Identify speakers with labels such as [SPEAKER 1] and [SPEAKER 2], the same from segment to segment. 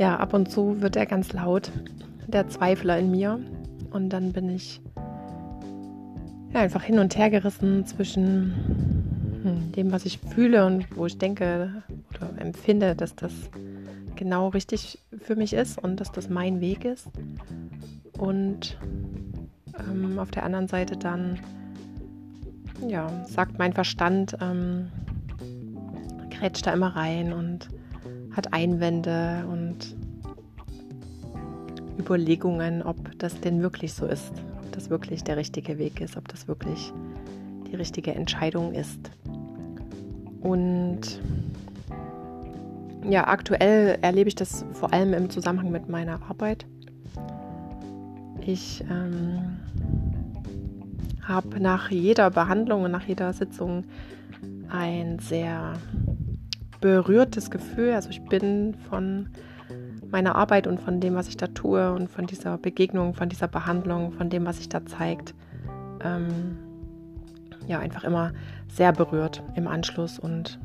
[SPEAKER 1] ja, ab und zu wird er ganz laut, der Zweifler in mir. Und dann bin ich ja, einfach hin und her gerissen zwischen hm, dem, was ich fühle und wo ich denke oder empfinde, dass das genau richtig für mich ist und dass das mein Weg ist. Und ähm, auf der anderen Seite dann, ja, sagt mein Verstand, ähm, grätscht da immer rein und hat Einwände und Überlegungen, ob das denn wirklich so ist, ob das wirklich der richtige Weg ist, ob das wirklich die richtige Entscheidung ist. Und ja, aktuell erlebe ich das vor allem im Zusammenhang mit meiner Arbeit. Ich ähm, habe nach jeder Behandlung und nach jeder Sitzung ein sehr berührtes Gefühl. Also ich bin von meiner Arbeit und von dem, was ich da tue und von dieser Begegnung, von dieser Behandlung, von dem, was sich da zeigt, ähm, ja, einfach immer sehr berührt im Anschluss. Und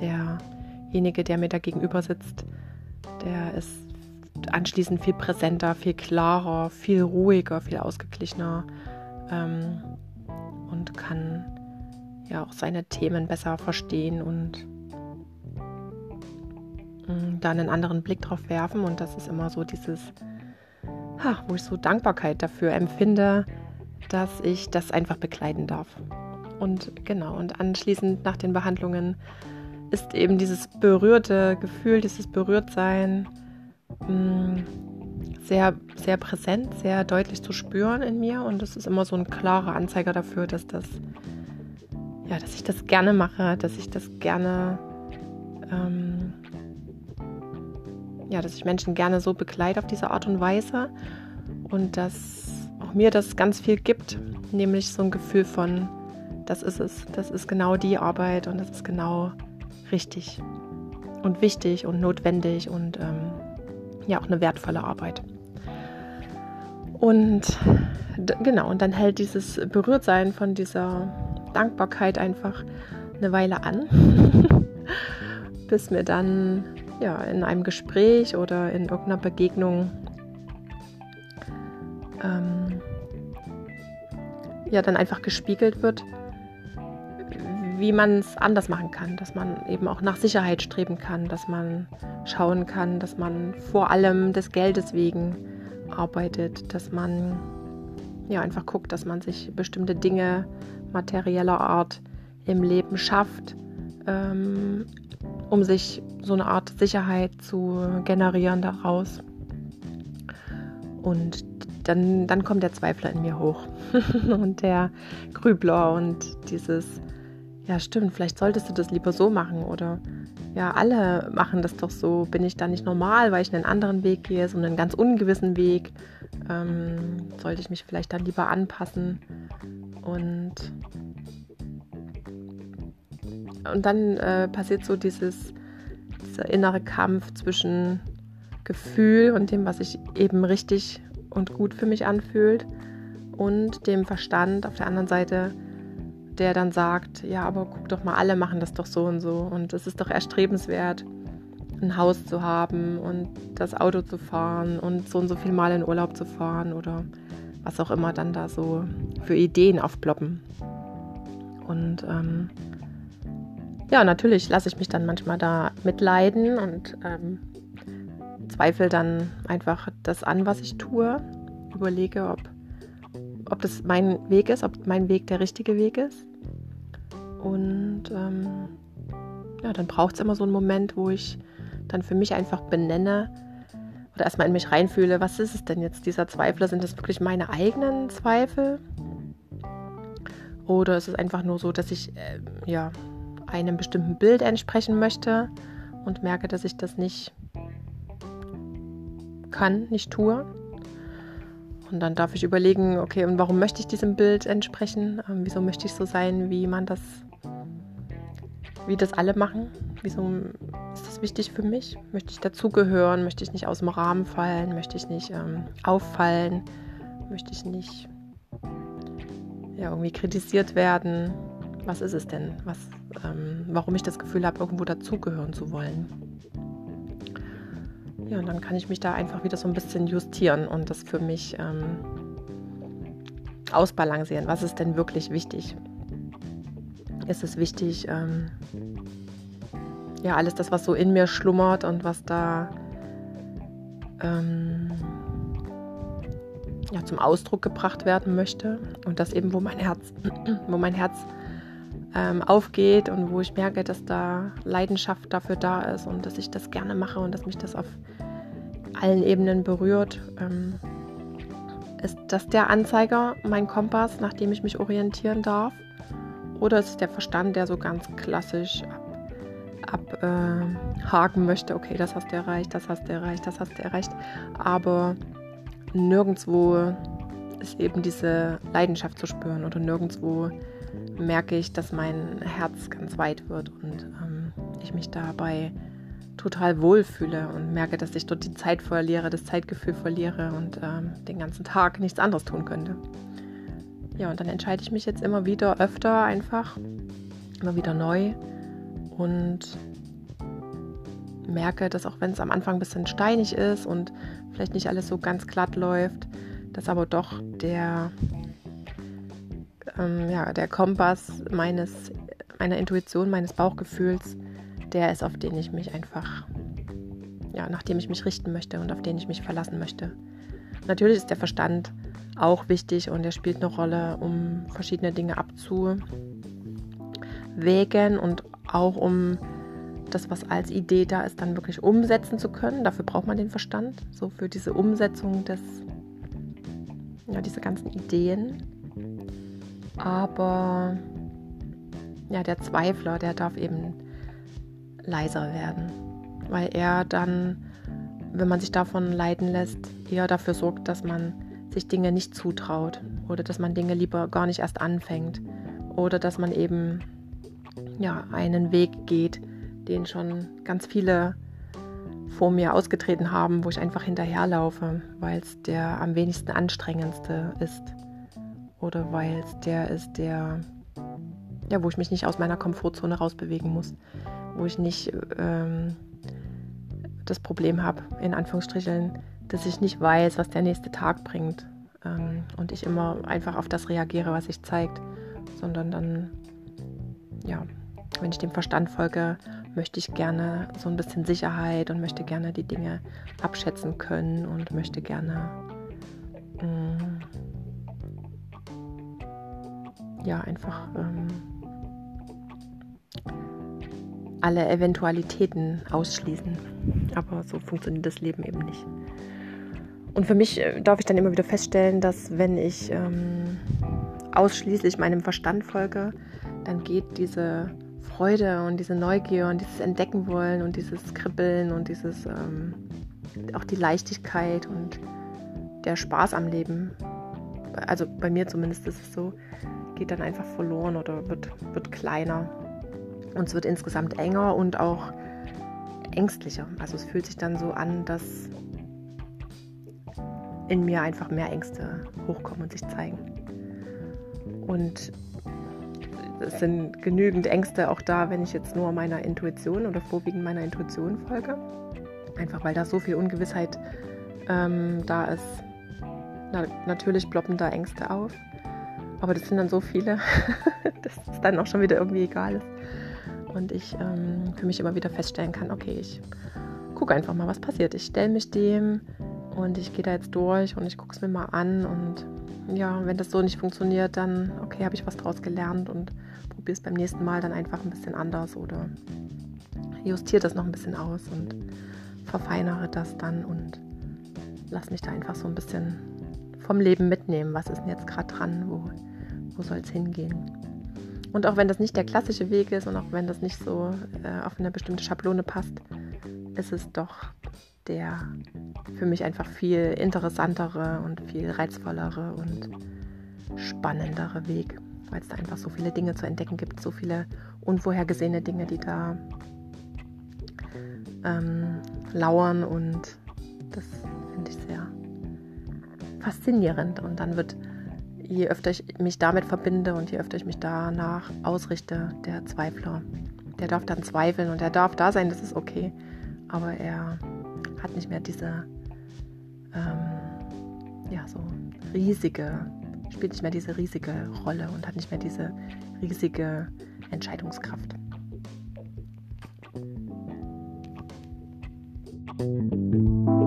[SPEAKER 1] derjenige, der mir da gegenüber sitzt, der ist anschließend viel präsenter, viel klarer, viel ruhiger, viel ausgeglichener ähm, und kann ja auch seine Themen besser verstehen und da einen anderen Blick drauf werfen. Und das ist immer so dieses, ha, wo ich so Dankbarkeit dafür empfinde, dass ich das einfach begleiten darf. Und genau, und anschließend nach den Behandlungen ist eben dieses berührte Gefühl, dieses Berührtsein mh, mm, sehr, sehr präsent, sehr deutlich zu spüren in mir. Und das ist immer so ein klarer Anzeiger dafür, dass das, ja, dass ich das gerne mache, dass ich das gerne ähm, ja, dass ich Menschen gerne so begleite auf diese Art und Weise und dass auch mir das ganz viel gibt, nämlich so ein Gefühl von, das ist es, das ist genau die Arbeit und das ist genau richtig und wichtig und notwendig und ähm, ja auch eine wertvolle Arbeit. Und genau, und dann hält dieses Berührtsein von dieser Dankbarkeit einfach eine Weile an, bis mir dann ja, in einem Gespräch oder in irgendeiner Begegnung ähm, ja dann einfach gespiegelt wird, wie man es anders machen kann, dass man eben auch nach Sicherheit streben kann, dass man schauen kann, dass man vor allem des Geldes wegen arbeitet, dass man ja einfach guckt, dass man sich bestimmte Dinge materieller Art im Leben schafft, ähm, um sich so eine Art Sicherheit zu generieren daraus. Und dann, dann kommt der Zweifler in mir hoch und der Grübler und dieses, ja stimmt, vielleicht solltest du das lieber so machen oder ja, alle machen das doch so. Bin ich da nicht normal, weil ich einen anderen Weg gehe, so einen ganz ungewissen Weg? Ähm, sollte ich mich vielleicht dann lieber anpassen? Und und dann äh, passiert so dieses, dieser innere Kampf zwischen Gefühl und dem, was sich eben richtig und gut für mich anfühlt und dem Verstand auf der anderen Seite, der dann sagt, ja, aber guck doch mal, alle machen das doch so und so und es ist doch erstrebenswert, ein Haus zu haben und das Auto zu fahren und so und so viel Mal in Urlaub zu fahren oder was auch immer dann da so für Ideen aufploppen. Und ähm, ja, natürlich lasse ich mich dann manchmal da mitleiden und ähm, zweifle dann einfach das an, was ich tue. Überlege, ob, ob das mein Weg ist, ob mein Weg der richtige Weg ist. Und ähm, ja, dann braucht es immer so einen Moment, wo ich dann für mich einfach benenne oder erstmal in mich reinfühle, was ist es denn jetzt, dieser Zweifel? Sind das wirklich meine eigenen Zweifel? Oder ist es einfach nur so, dass ich äh, ja einem bestimmten Bild entsprechen möchte und merke, dass ich das nicht kann, nicht tue. Und dann darf ich überlegen, okay, und warum möchte ich diesem Bild entsprechen? Ähm, wieso möchte ich so sein, wie man das, wie das alle machen? Wieso ist das wichtig für mich? Möchte ich dazugehören? Möchte ich nicht aus dem Rahmen fallen? Möchte ich nicht ähm, auffallen? Möchte ich nicht ja, irgendwie kritisiert werden? Was ist es denn? Was, ähm, warum ich das Gefühl habe, irgendwo dazugehören zu wollen? ja, und dann kann ich mich da einfach wieder so ein bisschen justieren und das für mich ähm, ausbalancieren. Was ist denn wirklich wichtig? Ist es wichtig, ähm, ja, alles das, was so in mir schlummert und was da ähm, ja, zum Ausdruck gebracht werden möchte und das eben, wo mein Herz, wo mein Herz ähm, aufgeht und wo ich merke, dass da Leidenschaft dafür da ist und dass ich das gerne mache und dass mich das auf allen Ebenen berührt. Ähm, ist das der Anzeiger, mein Kompass, nach dem ich mich orientieren darf? Oder ist es der Verstand, der so ganz klassisch abhaken ab, äh, möchte, okay, das hast du erreicht, das hast du erreicht, das hast du erreicht. Aber nirgendwo ist eben diese Leidenschaft zu spüren oder nirgendwo merke ich, dass mein Herz ganz weit wird und ähm, ich mich dabei total wohlfühle und merke, dass ich dort die Zeit verliere, das Zeitgefühl verliere und ähm, den ganzen Tag nichts anderes tun könnte. Ja, und dann entscheide ich mich jetzt immer wieder öfter einfach, immer wieder neu und merke, dass auch wenn es am Anfang ein bisschen steinig ist und vielleicht nicht alles so ganz glatt läuft, dass aber doch der, ähm, ja, der Kompass meines, meiner Intuition, meines Bauchgefühls, der ist, auf den ich mich einfach, ja, nach dem ich mich richten möchte und auf den ich mich verlassen möchte. Natürlich ist der Verstand auch wichtig und er spielt eine Rolle, um verschiedene Dinge abzuwägen und auch um das, was als Idee da ist, dann wirklich umsetzen zu können. Dafür braucht man den Verstand, so für diese Umsetzung des, ja, diese ganzen Ideen. Aber ja, der Zweifler, der darf eben leiser werden, weil er dann, wenn man sich davon leiten lässt, eher dafür sorgt, dass man sich Dinge nicht zutraut oder dass man Dinge lieber gar nicht erst anfängt oder dass man eben ja einen Weg geht, den schon ganz viele vor mir ausgetreten haben, wo ich einfach hinterherlaufe, weil es der am wenigsten anstrengendste ist. Oder weil es der ist, der, ja, wo ich mich nicht aus meiner Komfortzone rausbewegen muss. Wo ich nicht ähm, das Problem habe, in Anführungsstrichen, dass ich nicht weiß, was der nächste Tag bringt. Ähm, und ich immer einfach auf das reagiere, was sich zeigt. Sondern dann, ja, wenn ich dem Verstand folge, möchte ich gerne so ein bisschen Sicherheit und möchte gerne die Dinge abschätzen können und möchte gerne ähm, ja einfach ähm, alle Eventualitäten ausschließen. Aber so funktioniert das Leben eben nicht. Und für mich äh, darf ich dann immer wieder feststellen, dass wenn ich ähm, ausschließlich meinem Verstand folge, dann geht diese Freude und diese Neugier und dieses Entdecken wollen und dieses Kribbeln und dieses ähm, auch die Leichtigkeit und der Spaß am Leben. Also bei mir zumindest ist es so, geht dann einfach verloren oder wird, wird kleiner. Und es wird insgesamt enger und auch ängstlicher. Also es fühlt sich dann so an, dass in mir einfach mehr Ängste hochkommen und sich zeigen. Und es sind genügend Ängste auch da, wenn ich jetzt nur meiner Intuition oder vorwiegend meiner Intuition folge. Einfach weil da so viel Ungewissheit ähm, da ist. Na, natürlich ploppen da Ängste auf. Aber das sind dann so viele, dass es dann auch schon wieder irgendwie egal ist. Und ich ähm, für mich immer wieder feststellen kann, okay, ich gucke einfach mal, was passiert. Ich stelle mich dem und ich gehe da jetzt durch und ich gucke es mir mal an. Und ja, wenn das so nicht funktioniert, dann okay, habe ich was draus gelernt und probiere es beim nächsten Mal dann einfach ein bisschen anders oder justiere das noch ein bisschen aus und verfeinere das dann und lass mich da einfach so ein bisschen vom Leben mitnehmen. Was ist denn jetzt gerade dran? Wo, wo soll es hingehen? Und auch wenn das nicht der klassische Weg ist und auch wenn das nicht so äh, auf eine bestimmte Schablone passt, ist es doch der für mich einfach viel interessantere und viel reizvollere und spannendere Weg weil es da einfach so viele Dinge zu entdecken gibt, so viele unvorhergesehene Dinge, die da ähm, lauern und das finde ich sehr faszinierend. Und dann wird, je öfter ich mich damit verbinde und je öfter ich mich danach ausrichte, der Zweifler, der darf dann zweifeln und er darf da sein, das ist okay. Aber er hat nicht mehr diese, ähm, ja, so riesige, spielt nicht mehr diese riesige Rolle und hat nicht mehr diese riesige Entscheidungskraft. Thank you.